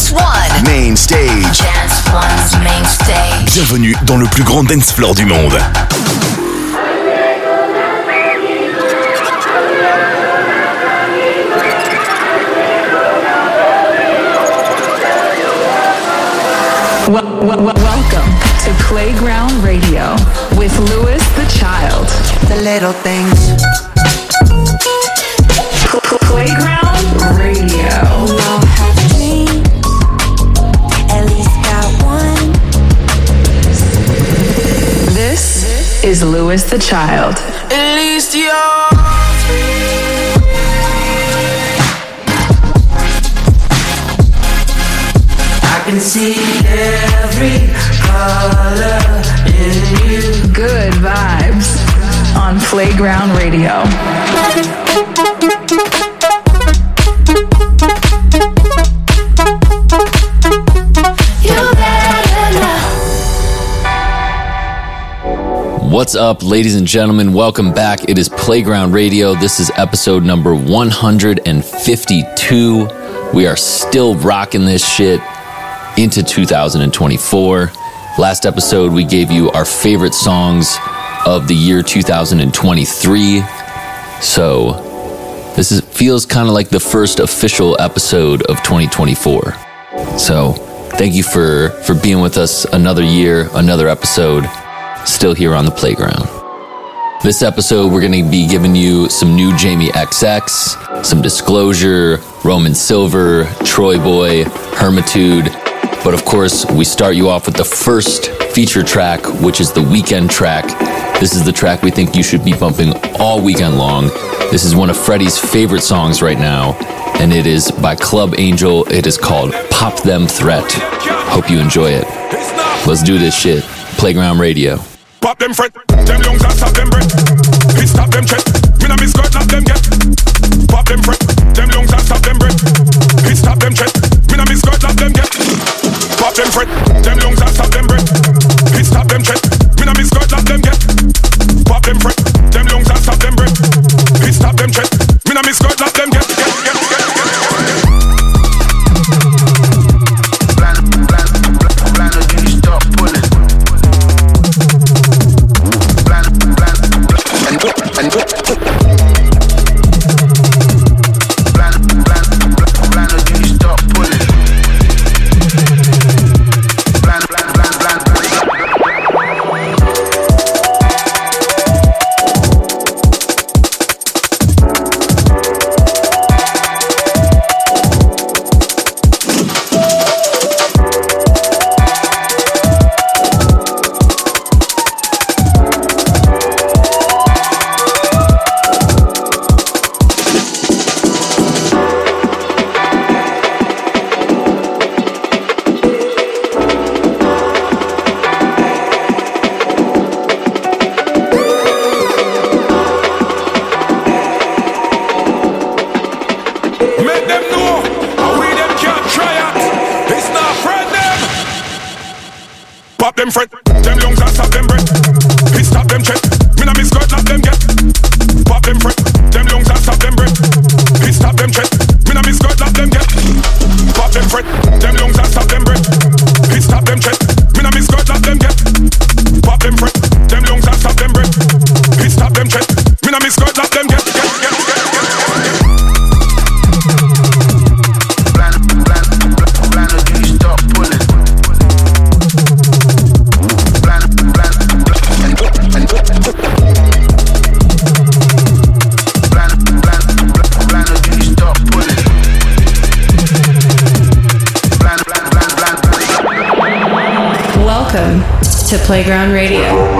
Dance One. Main stage. Dance One's main stage. Bienvenue dans le plus grand dance floor du monde. Wel- wel- wel- welcome to Playground Radio with Lewis the Child. The little things. Pl- pl- Playground is Louis the Child. At least you're I can see every color in you. Good vibes on Playground Radio. What's up, ladies and gentlemen? Welcome back. It is Playground Radio. This is episode number 152. We are still rocking this shit into 2024. Last episode, we gave you our favorite songs of the year 2023. So, this is, feels kind of like the first official episode of 2024. So, thank you for for being with us another year, another episode still here on the playground. This episode, we're going to be giving you some new Jamie XX, some Disclosure, Roman Silver, TroyBoi, Hermitude. But of course, we start you off with the first feature track, which is the weekend track. This is the track we think you should be bumping all weekend long. This is one of Freddie's favorite songs right now, and it is by Club Angel. It is called Pop Them Threat. Hope you enjoy it. Let's do this shit. Playground Radio. Pop them fret, them lungs and stop them breath. Hit stop them check, me na me skirt not them get. Pop them fret, them lungs and stop them breath. Hit stop them check, me na me skirt not them get. Pop them fret, them lungs and stop them breath. Hit stop them check, me na me skirt not them get. Pop them fret, them lungs and stop them breath. Hit stop them check, me na me skirt not them get, get, get, get. To Playground Radio.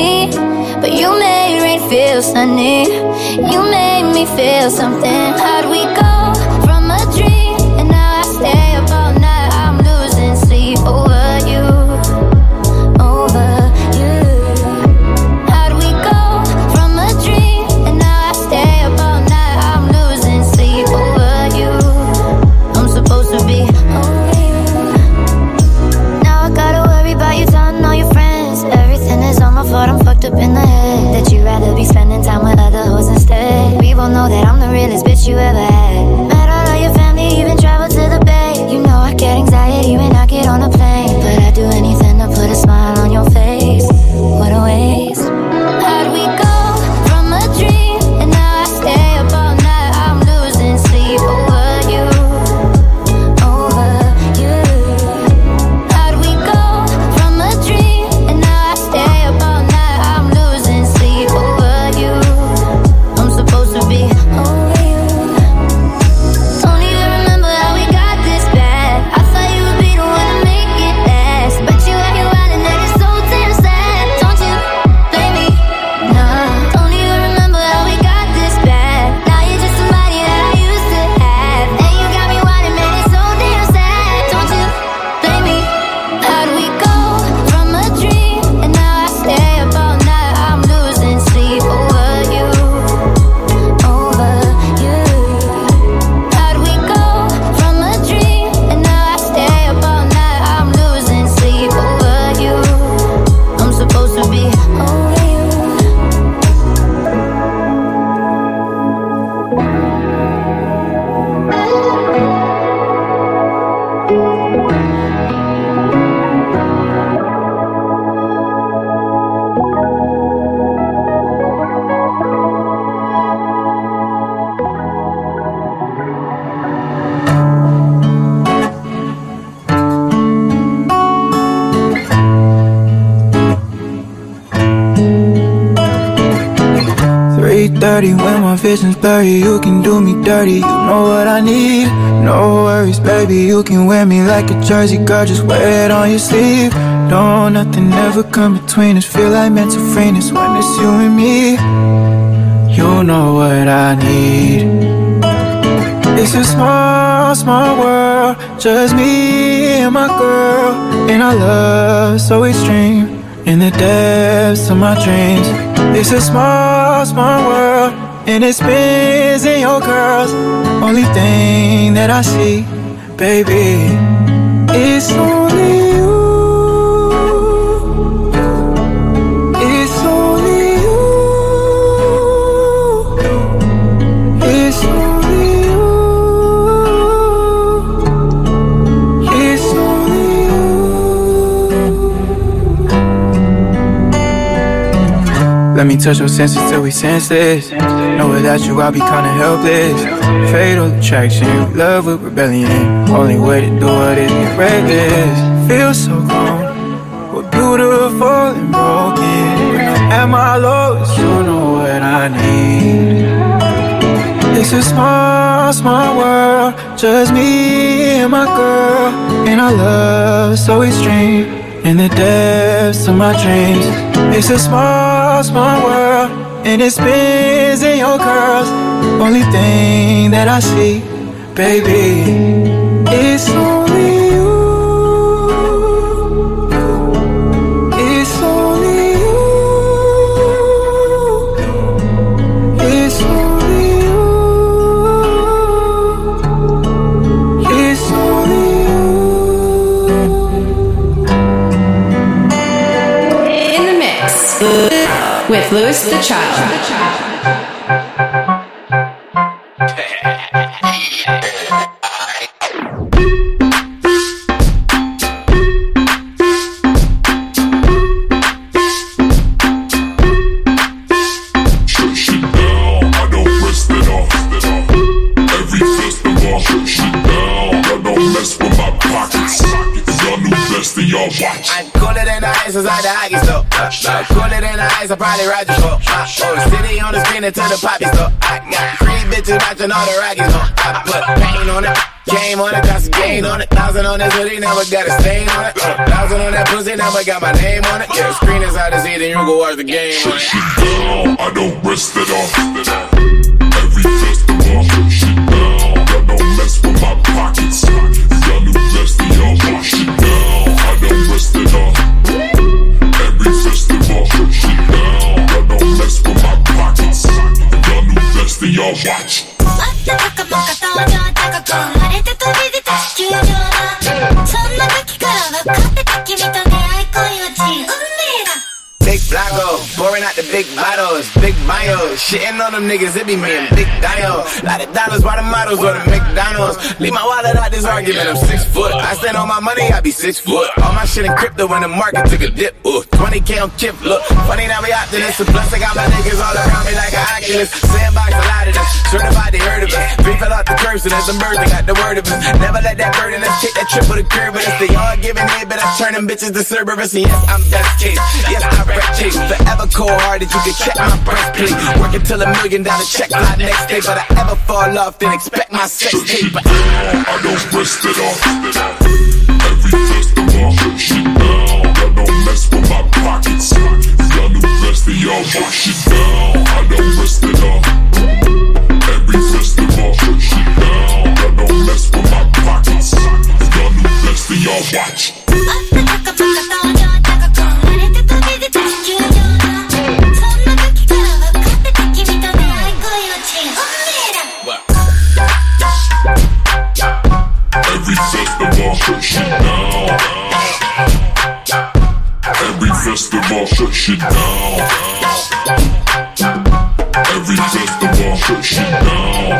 Gloomy. But you made rain feel sunny. You made me feel something. How'd we go be spending time with other hoes instead. Both know that I'm the realest bitch you ever had. Met all of your family, even traveled to the bay. You know I get anxiety when I vision's blurry, you can do me dirty. You know what I need. No worries, baby. You can wear me like a jersey, girl. Just wear it on your sleeve. No, nothing ever come between us. Feel like mental freeness when it's you and me. You know what I need. It's a small, small world, just me and my girl, and our love so extreme. In the depths of my dreams, it's a small, small world, and it spins oh in your curls. Only thing that I see, baby, it's only Let me touch your senses till we senseless. Know without you I'll be kinda helpless. Fatal attraction, love with rebellion. Only way to do it is get reckless. Feel so grown, we're beautiful and broken. At my lowest, you know what I need. It's a small, small world, just me and my girl, and our love so extreme. In the depths of my dreams, it's a small, small world, and it spins oh in your curls. Only thing that I see, baby, is you. With Louis the Child. Shut shit down, I don't rest it off. Every festival, shut shit down. I don't mess with my pockets. Y'all new best y'all watch. I'm cooler than the I probably ride the store. Uh, oh, the city on the spin into the poppy store. I got three bitches matching all the raggies on. I put pain on it. Game on it, got some gain on it. Thousand on this hoodie, never got a stain on it. Thousand on that pussy, never got my name on it. Yeah, the screen is out to see, then you go watch the game on it. down, I don't rest it off. Watch. Shitting on them niggas, it be me and Big Dio. Lot of dollars by the models or the McDonald's. Leave my wallet out this argument, I'm six foot. I stand on my money, I be six foot. All my shit in crypto when the market took a dip. Ooh, 20k on chip, look. Funny now we optimists. Plus I got my niggas all around me like an Oculus. Sandbox a lot of them, certified they heard of us. Fell off the curb, and there's a that got the word of us. Never let that burden us take that trip a curve, but it's the all giving head, but I turn them bitches to Cerberus. Yes, I'm best case. Yes, I rap chase. Forever cold hearted, you can check my breastplate. Until a million dollar check my next day, but I ever fall off, then expect my sex tape. But I don't rest it off. Every festival, shit down. Y'all don't mess with my pockets. Y'all new vest, y'all wash it down. I don't rest it off. Every festival, down. Don't mess with my pockets. Y'all watch. Shut shit down. Every festival, shut shit down.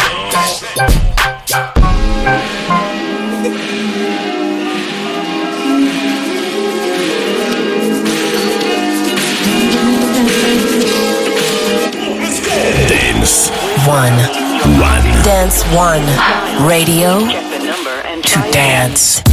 Dance One. One. Dance One. Radio to dance.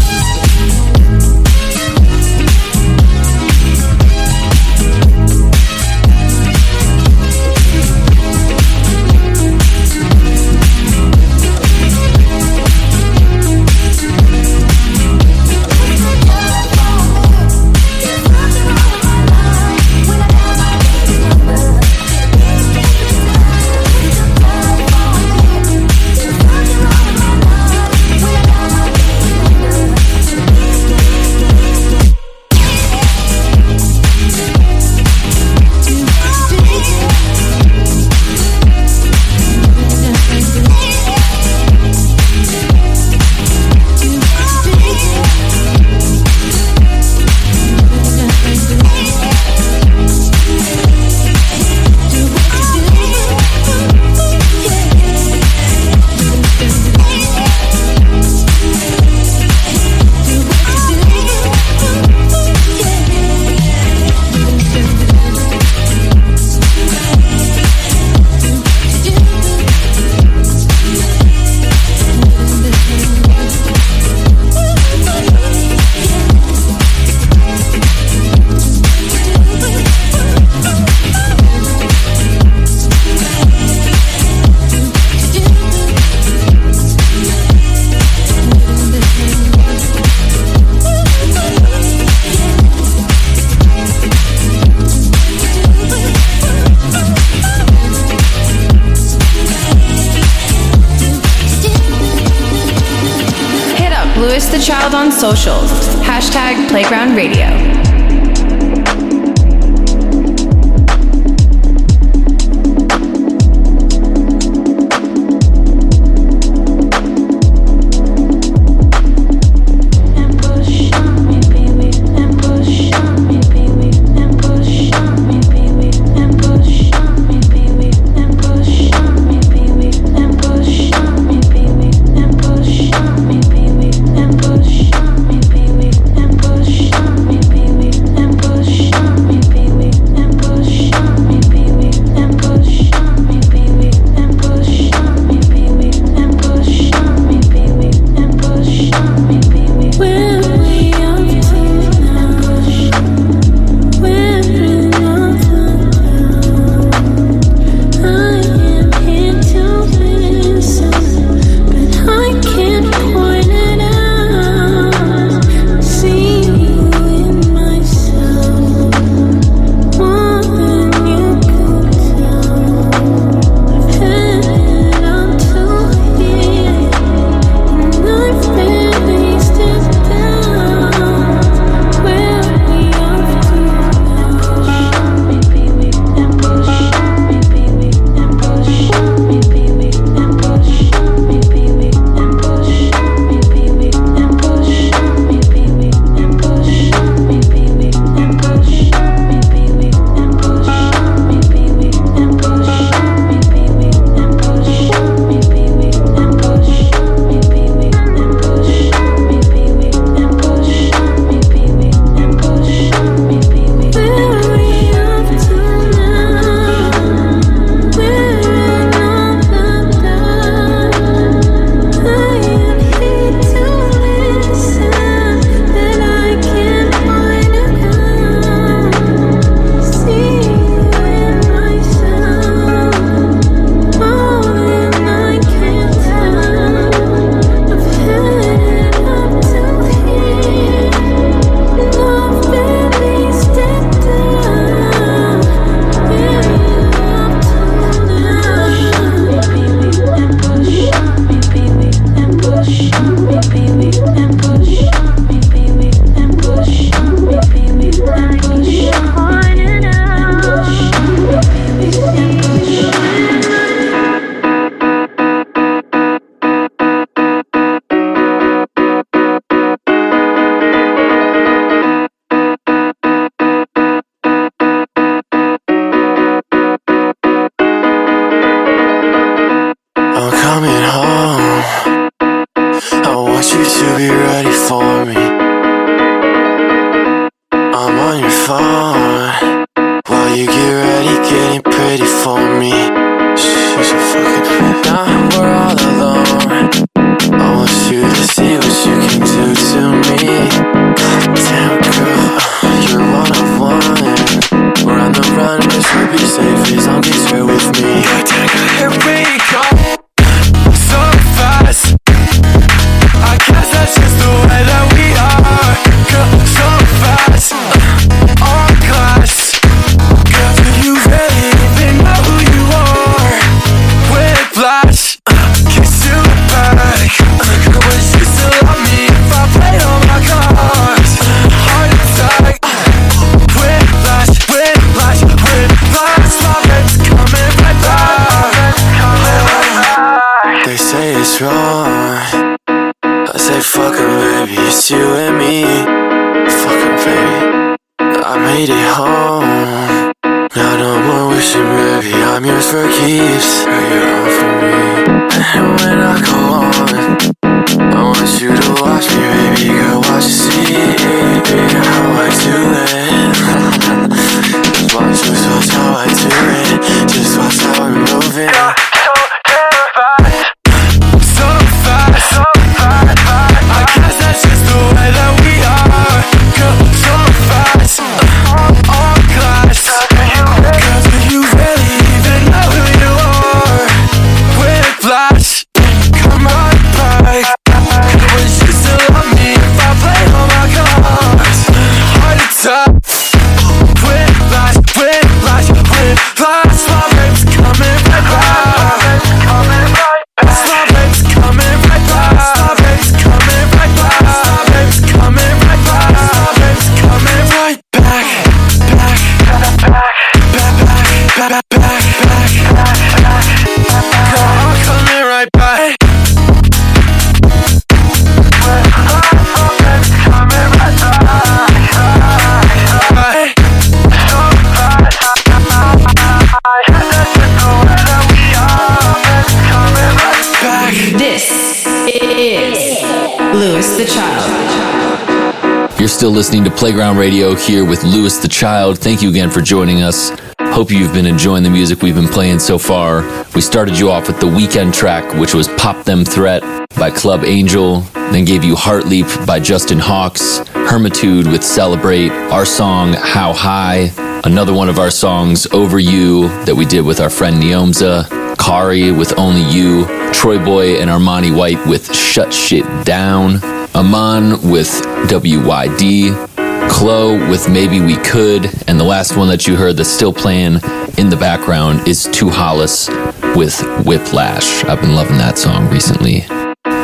Child The Child. You're still listening to Playground Radio here with Louis the Child. Thank you again for joining us. Hope you've been enjoying the music we've been playing so far. We started you off with the weekend track, which was Pop Them Threat by Club Angel, then gave you Heart Leap by Justin Hawks, Hermitude with Celebrate, our song How High, another one of our songs Over You that we did with our friend Neomza, Kari with Only You, TroyBoi and Armani White with Shut Shit Down, Aman with WYD, Chloe with Maybe We Could, and the last one that you heard that's still playing in the background is Two Hollis with Whiplash. I've been loving that song recently.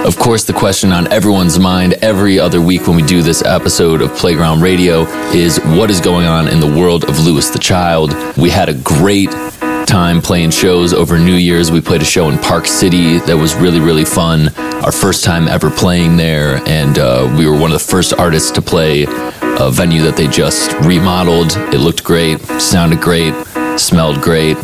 Of course, the question on everyone's mind every other week when we do this episode of Playground Radio is what is going on in the world of Louis the Child? We had a great time playing shows over New Year's. We played a show in Park City that was really, really fun. Our first time ever playing there, and uh, we were one of the first artists to play a venue that they just remodeled. It looked great, sounded great, smelled great.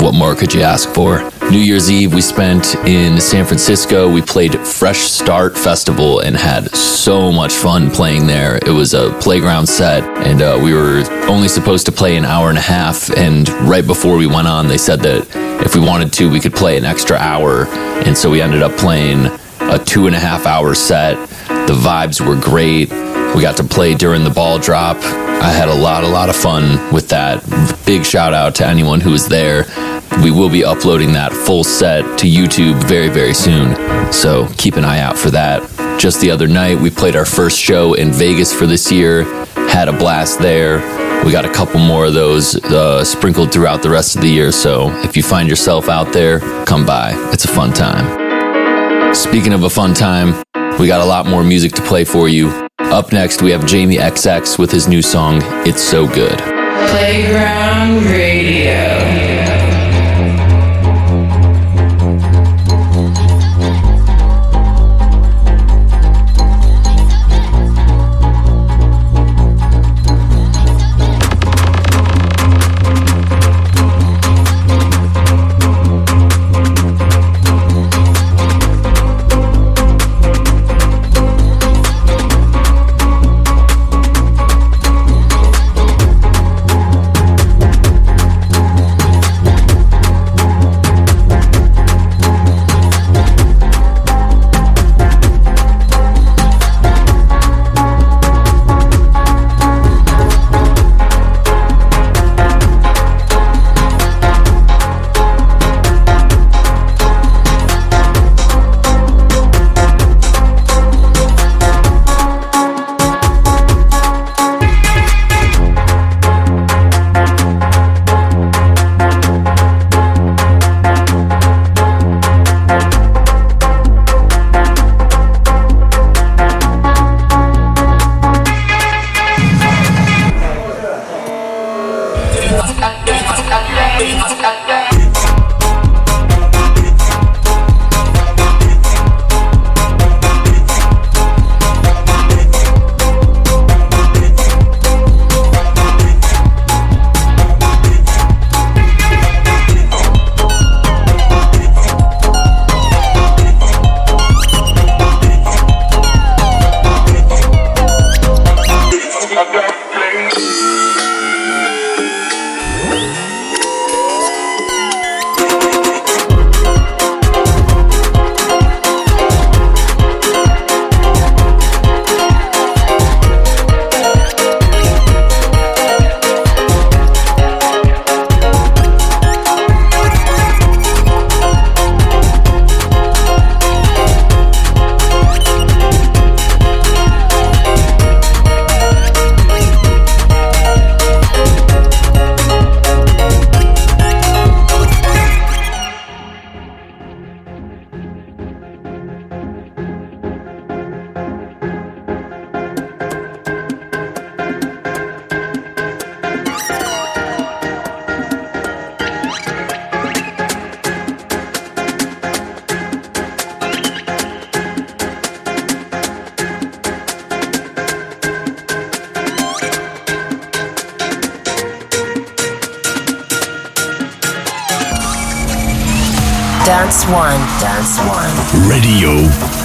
What more could you ask for? New Year's Eve, we spent in San Francisco. We played Fresh Start Festival and had so much fun playing there. It was a playground set, and uh, we were only supposed to play an hour and a half. And right before we went on, they said that if we wanted to, we could play an extra hour. And so we ended up playing a two and a half hour set. The vibes were great. We got to play during the ball drop. I had a lot, a lot of fun with that. Big shout out to anyone who was there. We will be uploading that full set to YouTube very, very soon. So keep an eye out for that. Just the other night, we played our first show in Vegas for this year, had a blast there. We got a couple more of those uh, sprinkled throughout the rest of the year. So if you find yourself out there, come by. It's a fun time. Speaking of a fun time, we got a lot more music to play for you. Up next, we have Jamie XX with his new song, It's So Good. Playground Radio. Radio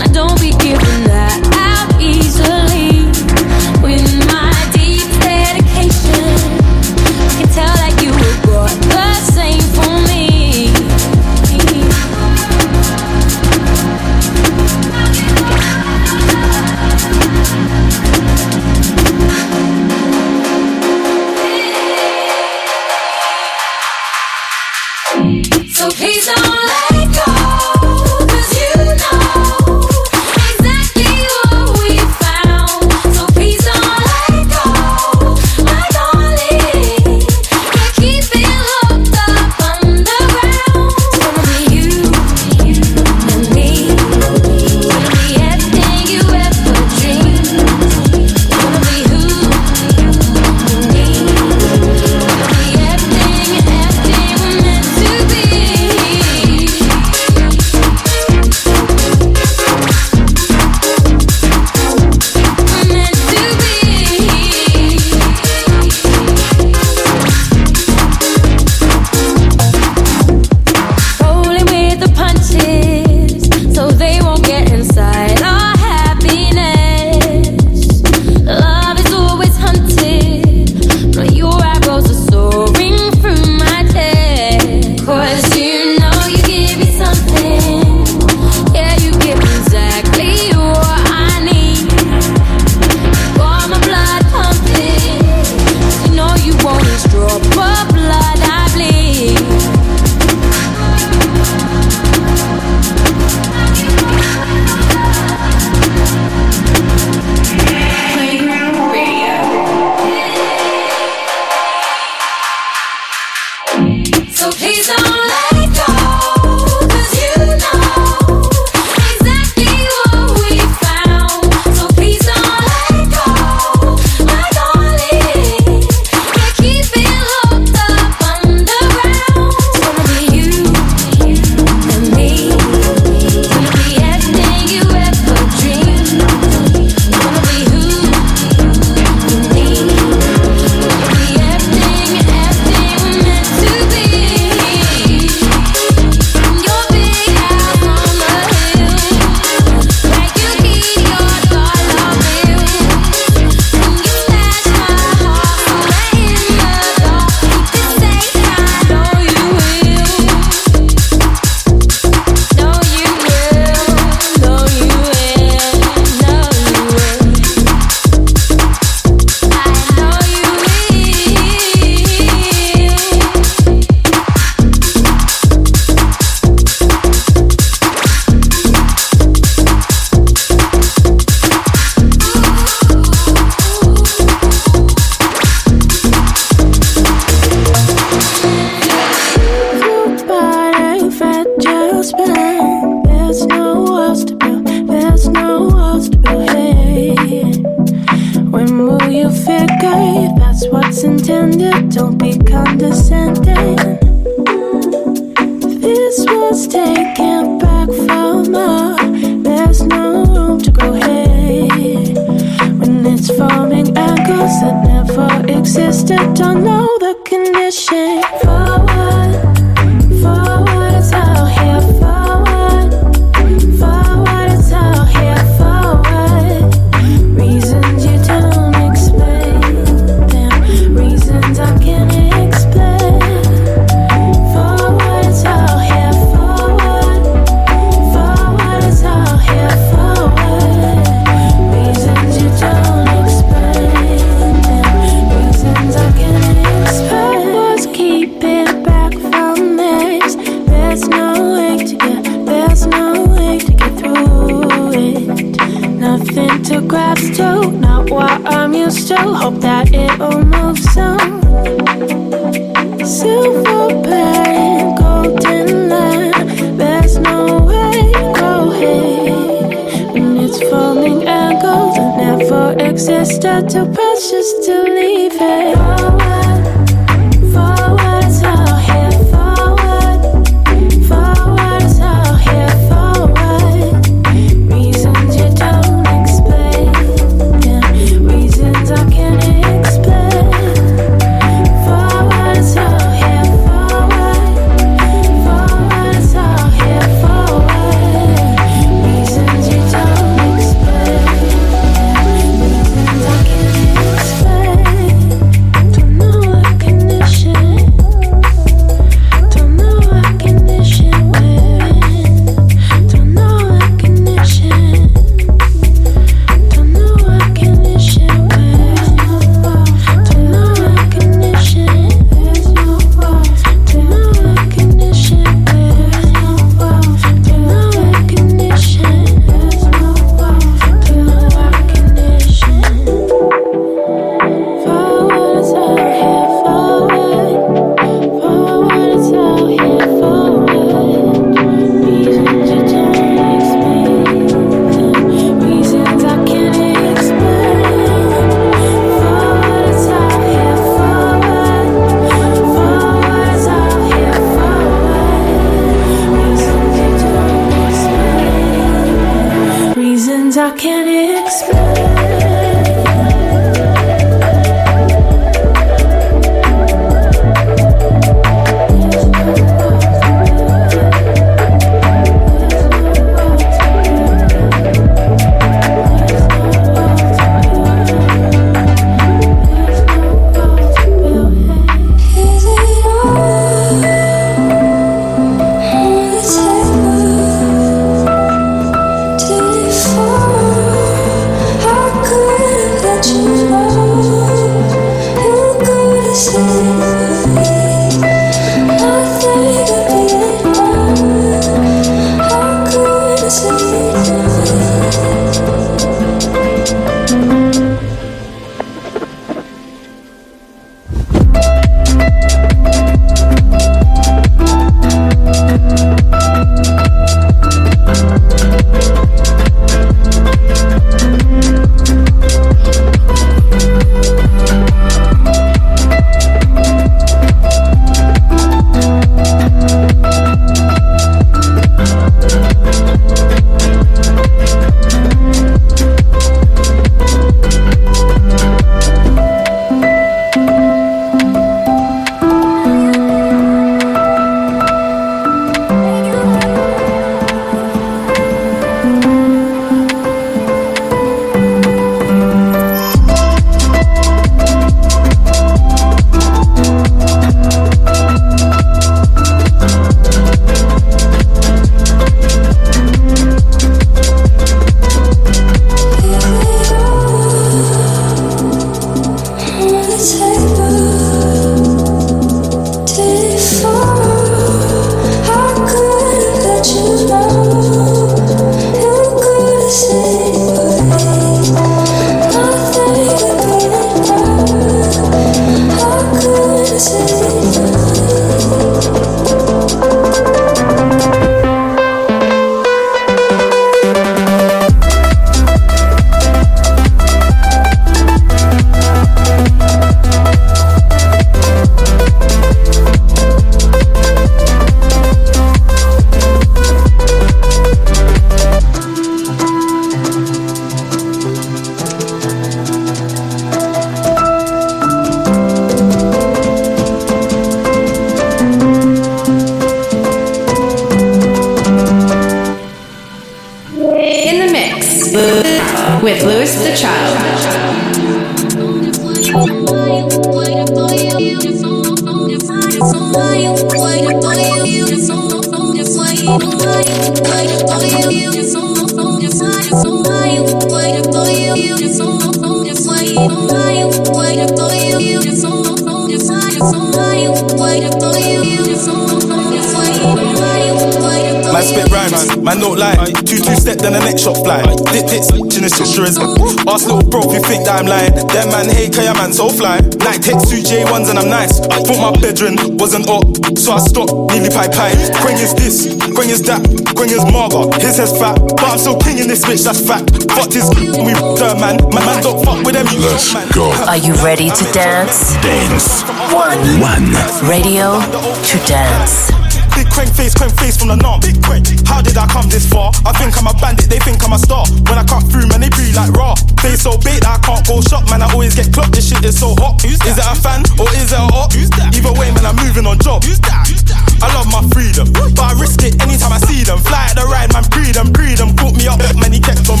bro if you think that I'm lying. Them man hate, cause your man so fly. Night takes two J1s and I'm nice. I thought my bedroom wasn't up, so I stopped, nearly pie pie. Quang is this, Quang is that, Quang is Marga. His head's fat, but I'm still king in this bitch, that's fat. Fucked his we the man. My man don't fuck with them, you Let's man. go. Are you ready to dance? Dance. One. One. Radio to dance. Big crank face, crank face from the norm. Big crank. How did I come this far? I think I'm a bandit, they think I'm a star. When I cut through, man, they breathe like raw. Face so bait that I can't go shop, man. I always get clocked. This shit is so hot. Is it a fan or is it a op? Either way, man, I'm moving on job. I love my freedom, but I risk it anytime I see them. Fly at the ride, man, breed them, breed them. Caught me up, man, he kept on.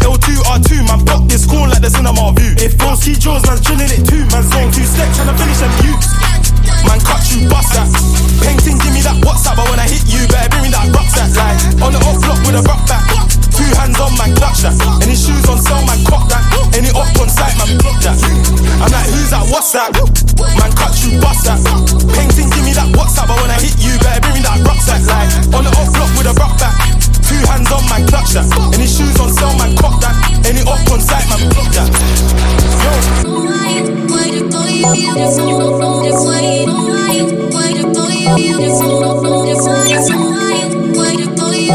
L2, R2, man, pop this cool like the cinema view. If Bro see Jaws, man's drilling it too. Man, zone two step, trying to finish them youths. Man, cut you, bust that. Painting, give me that WhatsApp, but when I hit you, better bring me that rucksack. Like, on the up block with a rock back. Two hands on, man, clutch that. Any shoes on sale, man, cock that. Any up on site, man, block that. I'm like, who's that, what's that? Man, cut you, bust that. Painting, give me that WhatsApp, but when I hit you, better bring me that rucksack. Like, on the up block with a rock back. Two hands on, man, clutch that. Any shoes on sale, man, cock that. Any up on site, man, block that.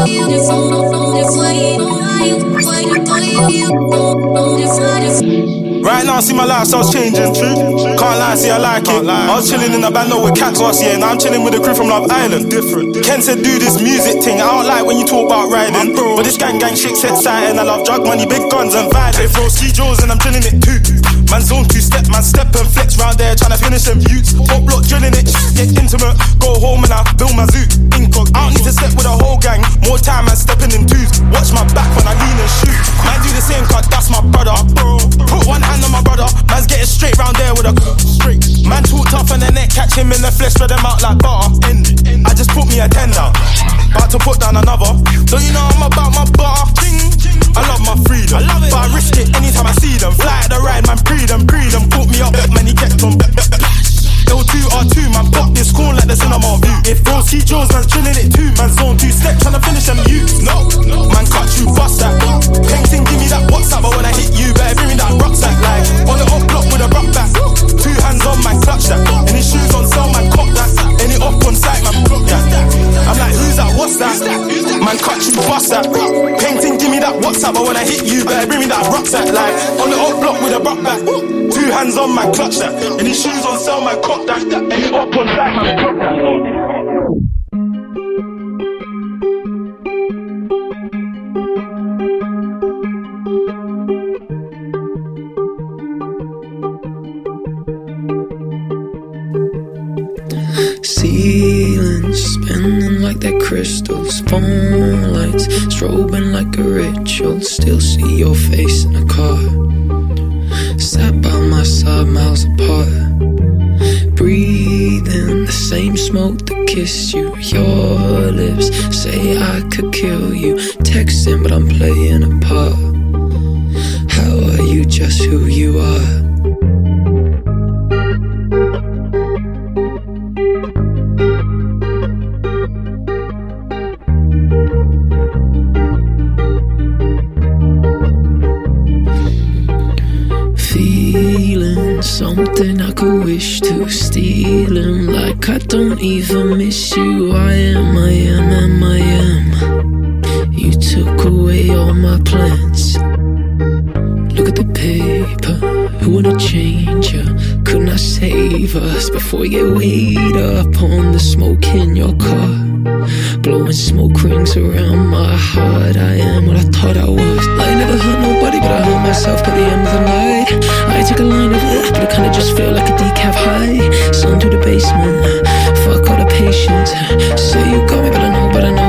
Beautiful, beautiful, beautiful, beautiful, Right now, I see my lifestyle's changing. Can't lie, see I like it. I was chilling in the band no, with cats last year. Now I'm chilling with a crew from Love Island. Different. Ken said do this music thing. I don't like when you talk about riding. But this gang gang shit's exciting. I love drug money, big guns and vibes. They throw ski jaws and I'm drilling it too. Man zone two step, man step and flex round there trying to finish them youths. Top block drilling it, get intimate. Go home and I build my zoo. Incog. I don't need to step with a whole gang. More time man stepping in twos. Watch my back when I lean and shoot. Man do the same cause that's my round there with a straight. Man talk tough and the neck catch him in the flesh, spread them out like butter. I just put me a tender. About to put down another. Don't you know I'm about my butter? I love my freedom, but I risk it anytime I see them. Fly at the ride, man, pre them, pre them. Put me up, man, he kept on. L2, R2, man, pop this cool like the cinema view. If bro see Jaws, man's chilling it too. Man, zone two step, tryna finish them youths. No, man, cut you, bust that. Man, cut you, bust that. Painting, give me that WhatsApp, but when I hit you, better bring me that rock rucksack. Like, on the up block with a rock back. Two hands on, my clutch that. and Any shoes on sale, my cop that. Any up on site, man, block that. Ceilings spinning like that crystals, phone lights strobing like a ritual. Still see your face in a car, sat by my side, miles apart. Breathing the same smoke that kissed you. Your lips say I could kill Feeling something I could wish to steal. Him Like I don't even miss you. I am, I am, am, I am. You took away all my plans Look at the paper. Who wanna change ya? Couldn't I save us Before get weighed up on the smoke in your car? Blowing smoke rings around my heart. I am what I thought I was. I never hurt nobody but I hurt myself by the end of the night. I took a line of it but it kinda just felt like a decaf high. Son to the basement. Fuck all the patience. Say you got me but I know, but I know,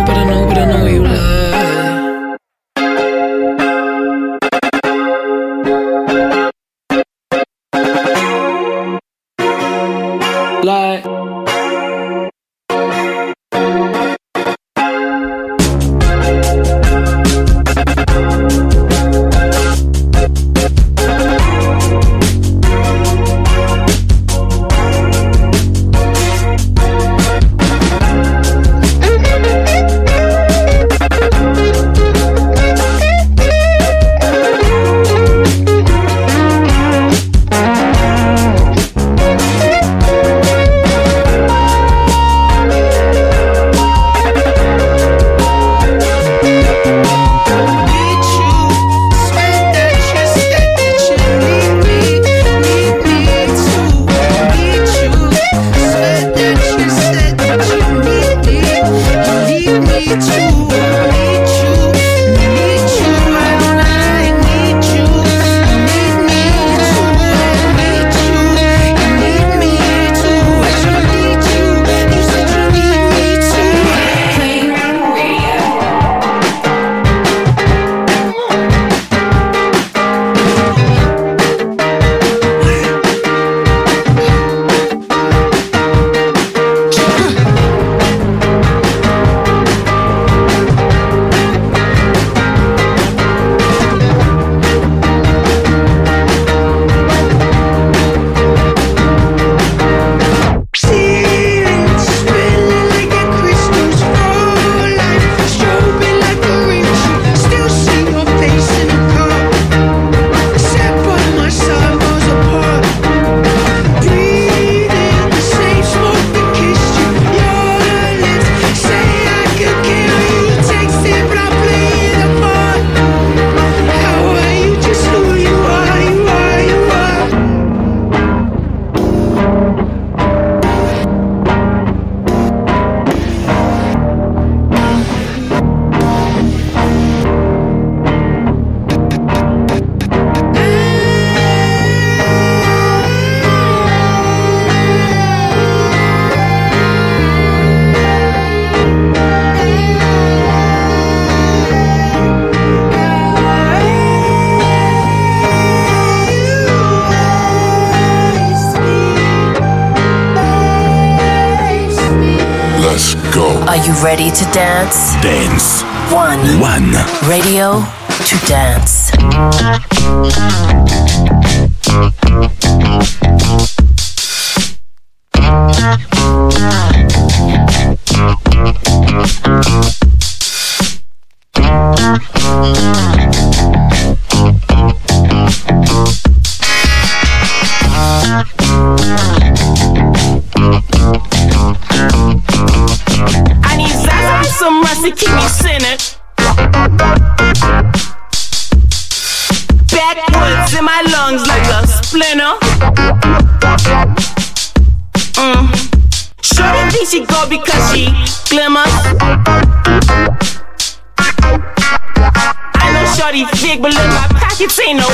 look, my pockets ain't no.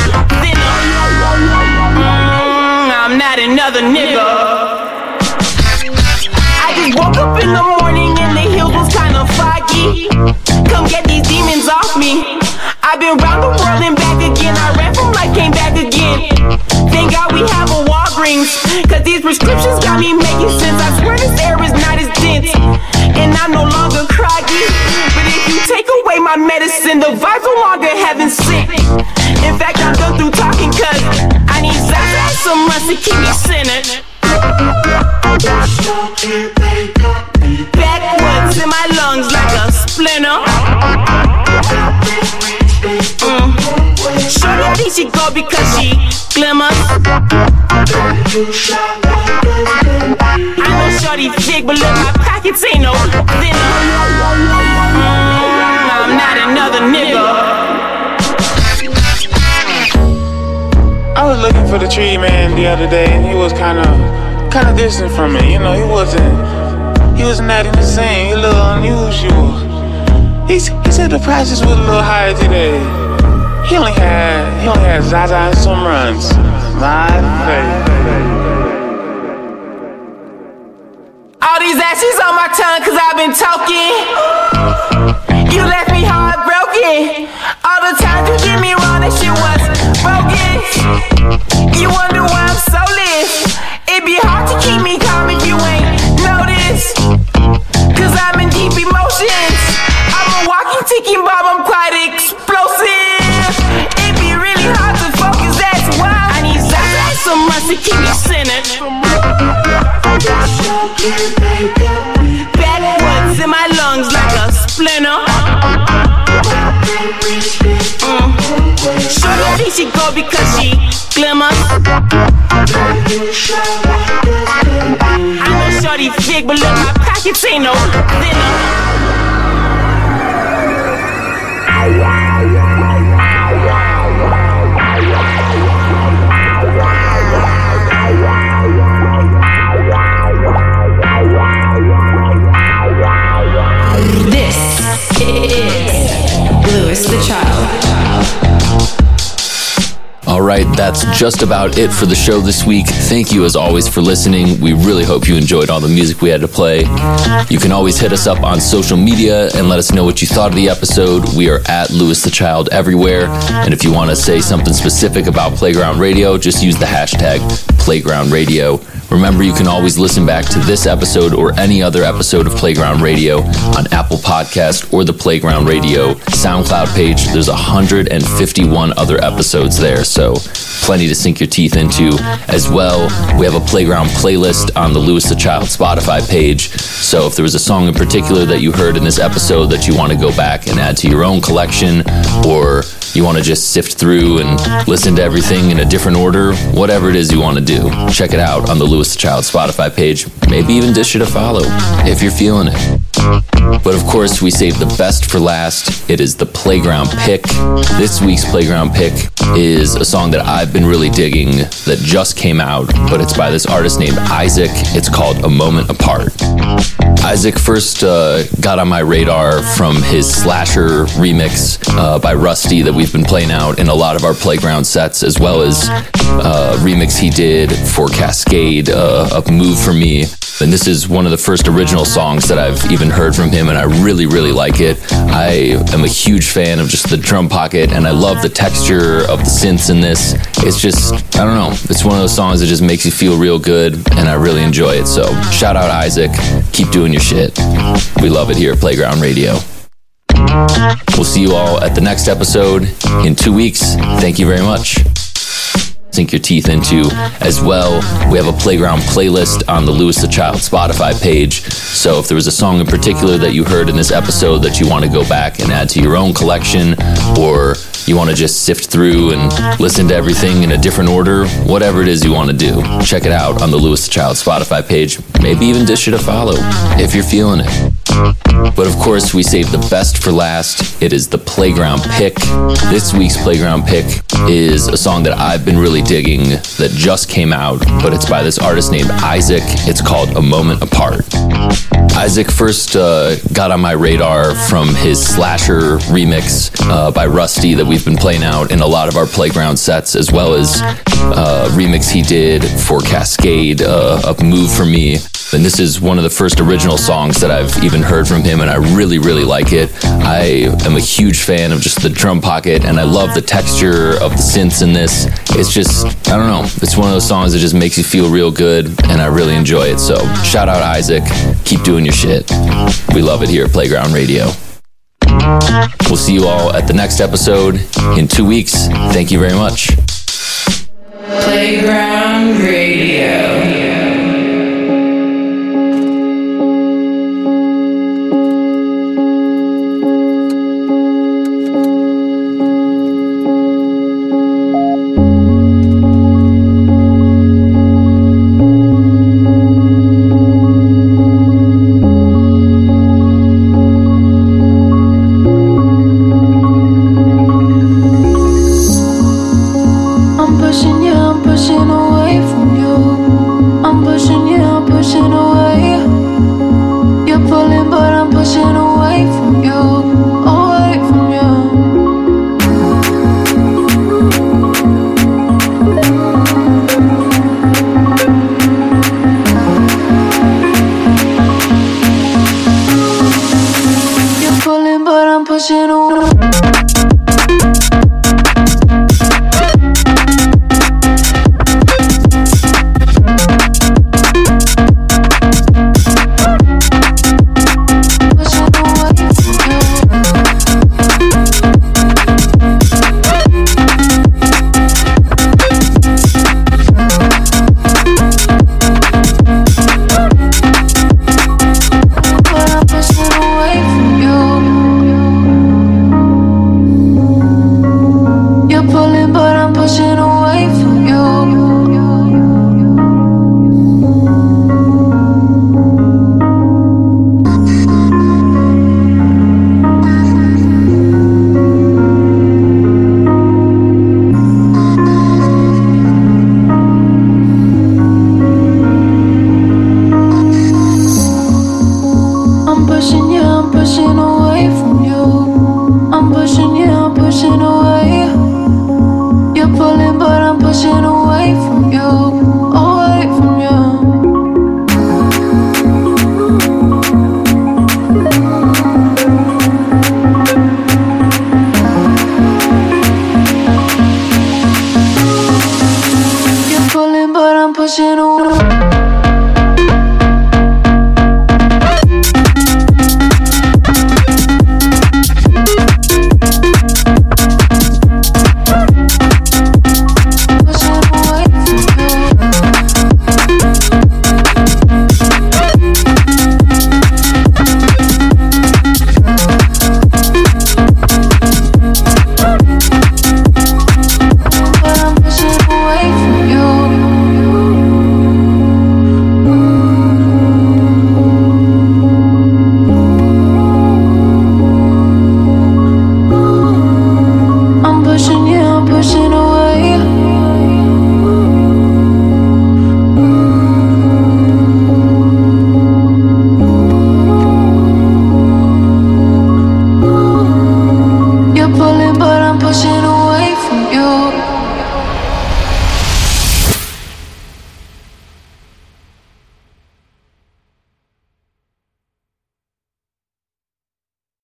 Mm, I'm not another nigga. I just woke up in the morning and the hills was kinda foggy. Come get these demons off me. I've been round the world and back again. I ran from life, came back again. Thank God we have a Walgreens. Cause these prescriptions got me making sense. I swear this air is not as dense. And I'm no longer craggy. My medicine, the vibes no longer heaven sent. In fact, I'm done through talking cause I need Zaza some rest to keep me centered. Backwoods in my lungs like a splinter. Mm. Shorty think she go because she glimmers. I know Shorty thick, but look, my pockets ain't no thinner. Mm, I was looking for the tree man the other day, and he was kind of, kind of distant from me. You know, he wasn't, he wasn't acting the same. He a little unusual. He, he said the prices was a little higher today. He only had, he only had Zaza and some runs. My favorite. All these ashes on my tongue cause I've been talking. you wonder why I'm so lit. It'd be hard to keep me calm if you ain't noticed. Cause I'm in deep emotions. I'm a walking ticking bomb, I'm quite explosive. It'd be really hard to focus, that's why I need some rest to keep me centered. Backwards in my lungs like a splinter. Mm. Shorty think she go because she glimmers. I know shorty thick, but look, my pockets ain't no thinner. All right, that's just about it for the show this week. Thank you as always for listening. We really hope you enjoyed all the music we had to play. You can always hit us up on social media and let us know what you thought of the episode. We are at Louis the Child everywhere. And if you want to say something specific about Playground Radio, just use the hashtag Playground Radio. Remember, you can always listen back to this episode or any other episode of Playground Radio on Apple Podcast or the Playground Radio SoundCloud page. There's 151 other episodes there, so plenty to sink your teeth into. As well, we have a Playground playlist on the Louis the Child Spotify page. So if there was a song in particular that you heard in this episode that you want to go back and add to your own collection, or you want to just sift through and listen to everything in a different order, whatever it is you want to do, check it out on the Louis the Child Spotify page. Maybe even dish it a follow if you're feeling it. But of course, we save the best for last. It is the Playground Pick. This week's Playground Pick is a song that I've been really digging that just came out, but it's by this artist named Isaac. It's called A Moment Apart. Isaac first uh, got on my radar from his Slasher remix uh, by Rustie that we've been playing out in a lot of our playground sets, as well as uh, remix he did for Kaskade uh, of Move For Me. And this is one of the first original songs that I've even heard from him, and I really, really like it. I am a huge fan of just the drum pocket, and I love the texture of the synths in this. It's just, I don't know, it's one of those songs that just makes you feel real good, and I really enjoy it. So, shout out Isaac. Keep doing your shit. We love it here at Playground Radio. We'll see you all at the next episode in two weeks. Thank you very much sink your teeth into as well. We have a playground playlist on the Louis the Child Spotify page. So if there was a song in particular that you heard in this episode that you want to go back and add to your own collection, or you want to just sift through and listen to everything in a different order, whatever it is you want to do, check it out on the Louis the Child Spotify page. Maybe even dish it a follow if you're feeling it. But of course, we save the best for last. It is the Playground Pick. This week's Playground Pick is a song that I've been really digging that just came out, but it's by this artist named Isaac. It's called A Moment Apart. Isaac first uh, got on my radar from his Slasher remix uh, by Rustie that we've been playing out in a lot of our playground sets, as well as uh, remix he did for Kaskade uh, of Move For Me. And this is one of the first original songs that I've even heard from him, and I really, really like it. I am a huge fan of just the drum pocket, and I love the texture of the synths in this. It's just, I don't know, it's one of those songs that just makes you feel real good, and I really enjoy it. So, shout out Isaac. Keep doing your shit. We love it here at Playground Radio. We'll see you all at the next episode in two weeks. Thank you very much. Playground Radio.